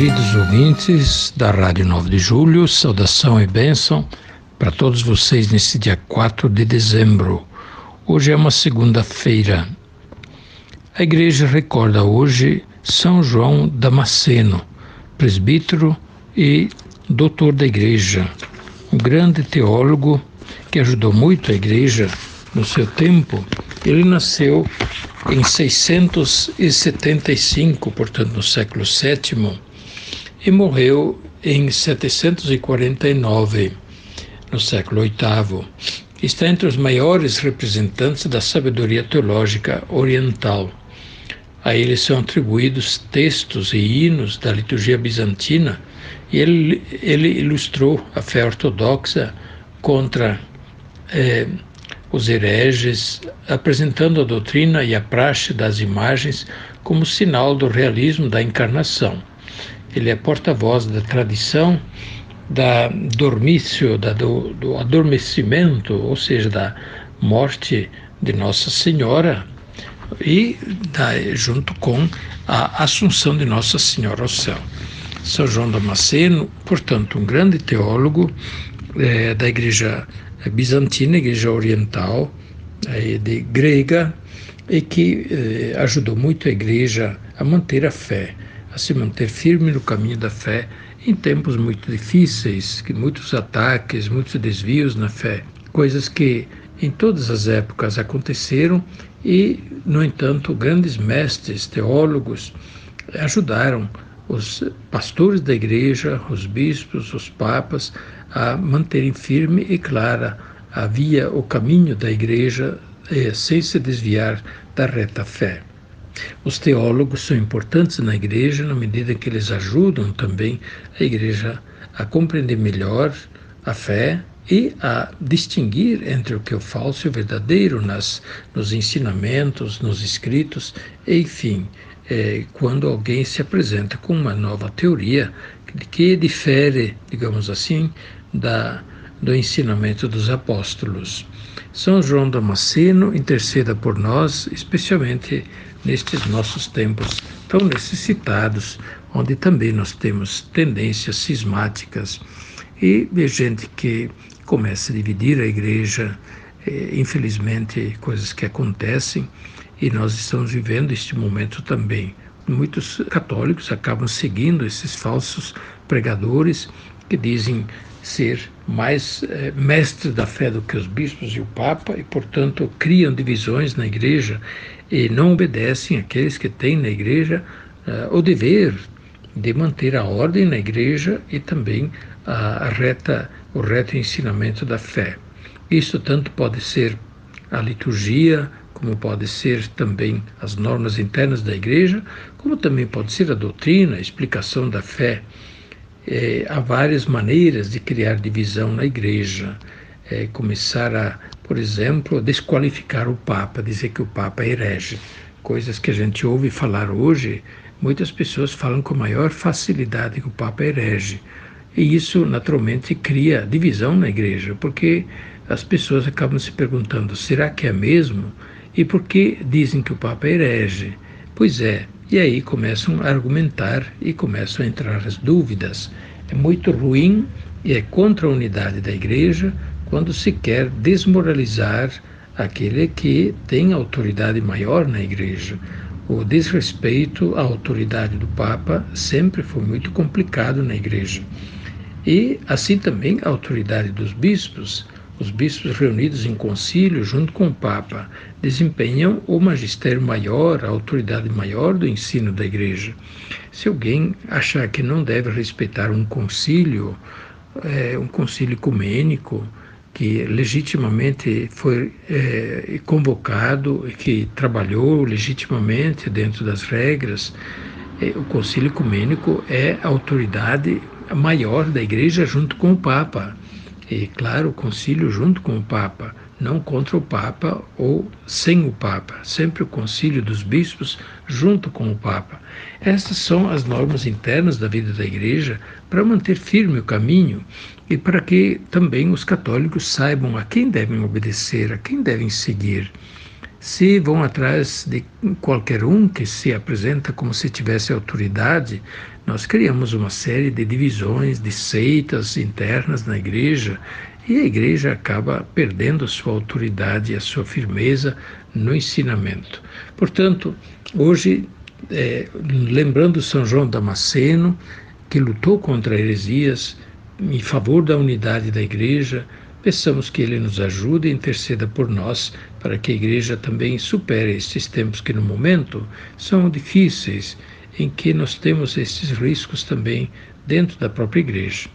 Queridos ouvintes da Rádio 9 de Julho, saudação e bênção para todos vocês nesse dia 4 de dezembro. Hoje é uma segunda-feira. A igreja recorda hoje São João Damasceno, presbítero e doutor da igreja, um grande teólogo que ajudou muito a igreja no seu tempo. Ele nasceu em 675, portanto no século VII, e morreu em 749, no século VIII. Está entre os maiores representantes da sabedoria teológica oriental. A ele são atribuídos textos e hinos da liturgia bizantina, e ele, ele ilustrou a fé ortodoxa contra eh, os hereges, apresentando a doutrina e a praxe das imagens como sinal do realismo da encarnação. Ele é porta-voz da tradição da dormício, da, do, do adormecimento, ou seja, da morte de Nossa Senhora e da, junto com a Assunção de Nossa Senhora ao céu. São João Damasceno, portanto, um grande teólogo é, da Igreja Bizantina, Igreja Oriental, é, de grega, e que é, ajudou muito a Igreja a manter a fé a se manter firme no caminho da fé em tempos muito difíceis, que muitos ataques, muitos desvios na fé, coisas que em todas as épocas aconteceram e, no entanto, grandes mestres, teólogos ajudaram os pastores da igreja, os bispos, os papas a manterem firme e clara a via, o caminho da igreja eh, sem se desviar da reta fé. Os teólogos são importantes na igreja na medida que eles ajudam também a igreja a compreender melhor a fé e a distinguir entre o que é o falso e o verdadeiro nas, nos ensinamentos, nos escritos, enfim, é, quando alguém se apresenta com uma nova teoria que difere, digamos assim, da, do ensinamento dos apóstolos. São João Damasceno interceda por nós, especialmente nestes nossos tempos tão necessitados, onde também nós temos tendências cismáticas e gente que começa a dividir a igreja, eh, infelizmente, coisas que acontecem, e nós estamos vivendo este momento também. Muitos católicos acabam seguindo esses falsos pregadores que dizem ser mais eh, mestres da fé do que os bispos e o Papa e, portanto, criam divisões na igreja e não obedecem aqueles que têm na igreja eh, o dever de manter a ordem na igreja e também a, a reta, o reto ensinamento da fé. Isso tanto pode ser a liturgia, como pode ser também as normas internas da igreja, como também pode ser a doutrina, a explicação da fé. É, há várias maneiras de criar divisão na igreja. É, começar a, por exemplo, desqualificar o Papa, dizer que o Papa é herege. Coisas que a gente ouve falar hoje, muitas pessoas falam com maior facilidade que o Papa é herege. E isso, naturalmente, cria divisão na igreja, porque as pessoas acabam se perguntando: será que é mesmo? E por que dizem que o Papa é herege? Pois é, e aí começam a argumentar e começam a entrar as dúvidas. É muito ruim e é contra a unidade da igreja quando se quer desmoralizar aquele que tem autoridade maior na igreja. O desrespeito à autoridade do Papa sempre foi muito complicado na igreja. E assim também a autoridade dos bispos. Os bispos reunidos em concílio junto com o Papa desempenham o magistério maior, a autoridade maior do ensino da Igreja. Se alguém achar que não deve respeitar um concílio, é, um concílio ecumênico, que legitimamente foi é, convocado e que trabalhou legitimamente dentro das regras, é, o Concílio Ecumênico é a autoridade maior da Igreja junto com o Papa. E, claro, o concílio junto com o Papa, não contra o Papa ou sem o Papa, sempre o concílio dos bispos junto com o Papa. Essas são as normas internas da vida da Igreja para manter firme o caminho e para que também os católicos saibam a quem devem obedecer, a quem devem seguir. Se vão atrás de qualquer um que se apresenta como se tivesse autoridade, nós criamos uma série de divisões, de seitas internas na igreja e a igreja acaba perdendo a sua autoridade e a sua firmeza no ensinamento. Portanto, hoje, é, lembrando São João Damasceno, que lutou contra heresias em favor da unidade da igreja, Peçamos que Ele nos ajude e interceda por nós, para que a Igreja também supere estes tempos que, no momento, são difíceis, em que nós temos esses riscos também dentro da própria Igreja.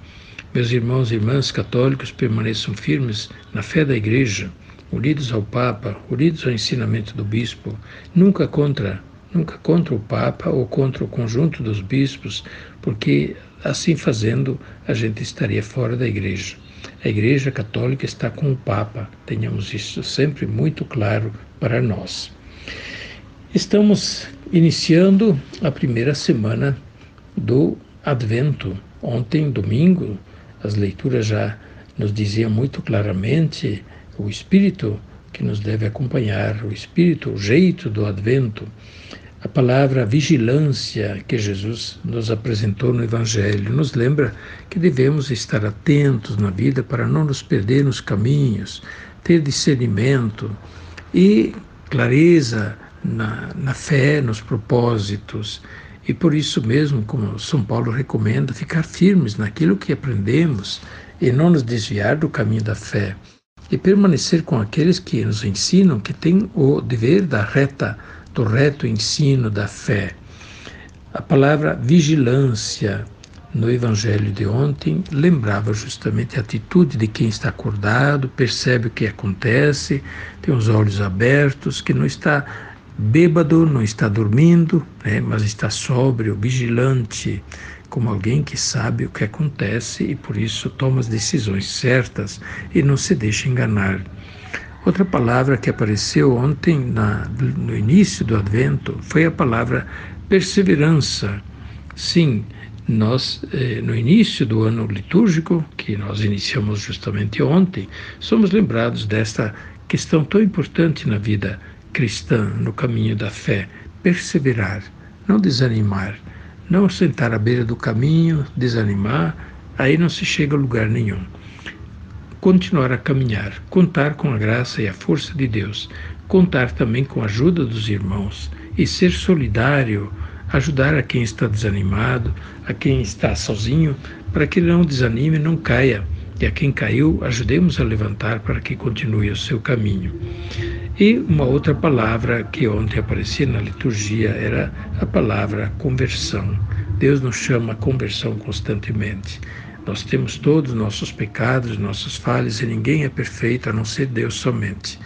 Meus irmãos e irmãs católicos permaneçam firmes na fé da Igreja, unidos ao Papa, unidos ao ensinamento do Bispo, nunca contra, nunca contra o Papa ou contra o conjunto dos bispos, porque assim fazendo a gente estaria fora da Igreja. A Igreja Católica está com o Papa, tenhamos isso sempre muito claro para nós. Estamos iniciando a primeira semana do Advento. Ontem, domingo, as leituras já nos diziam muito claramente o espírito que nos deve acompanhar, o espírito, o jeito do Advento a palavra vigilância que Jesus nos apresentou no Evangelho nos lembra que devemos estar atentos na vida para não nos perder nos caminhos, ter discernimento e clareza na, na fé, nos propósitos. E por isso mesmo, como São Paulo recomenda, ficar firmes naquilo que aprendemos e não nos desviar do caminho da fé. E permanecer com aqueles que nos ensinam que têm o dever da reta do reto ensino da fé. A palavra vigilância no Evangelho de ontem lembrava justamente a atitude de quem está acordado, percebe o que acontece, tem os olhos abertos, que não está bêbado, não está dormindo, né, mas está sóbrio, vigilante, como alguém que sabe o que acontece e por isso toma as decisões certas e não se deixa enganar. Outra palavra que apareceu ontem na, no início do Advento foi a palavra perseverança. Sim, nós, eh, no início do ano litúrgico, que nós iniciamos justamente ontem, somos lembrados desta questão tão importante na vida cristã, no caminho da fé: perseverar, não desanimar, não sentar à beira do caminho, desanimar, aí não se chega a lugar nenhum continuar a caminhar, contar com a graça e a força de Deus, contar também com a ajuda dos irmãos e ser solidário, ajudar a quem está desanimado, a quem está sozinho, para que não desanime, não caia. E a quem caiu, ajudemos a levantar para que continue o seu caminho. E uma outra palavra que ontem aparecia na liturgia era a palavra conversão. Deus nos chama a conversão constantemente. Nós temos todos nossos pecados, nossas falhas, e ninguém é perfeito a não ser Deus somente.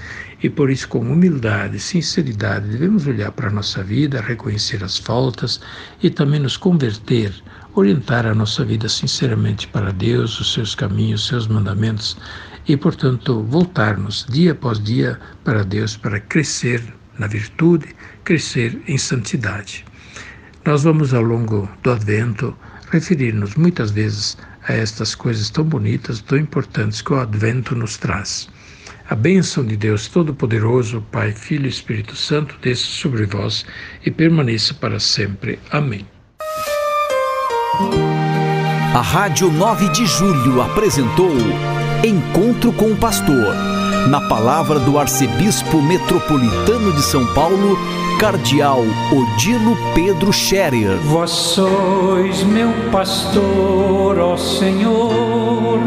E por isso, com humildade e sinceridade, devemos olhar para a nossa vida, reconhecer as faltas e também nos converter, orientar a nossa vida sinceramente para Deus, os seus caminhos, os seus mandamentos e, portanto, voltarmos dia após dia para Deus para crescer na virtude, crescer em santidade. Nós vamos, ao longo do Advento, referir-nos muitas vezes a estas coisas tão bonitas, tão importantes que o Advento nos traz. A bênção de Deus Todo-Poderoso, Pai, Filho e Espírito Santo, desça sobre vós e permaneça para sempre. Amém. A Rádio 9 de Julho apresentou Encontro com o Pastor, na palavra do Arcebispo Metropolitano de São Paulo, Cardeal Odilo Pedro Scherer. Vós sois meu pastor, ó Senhor,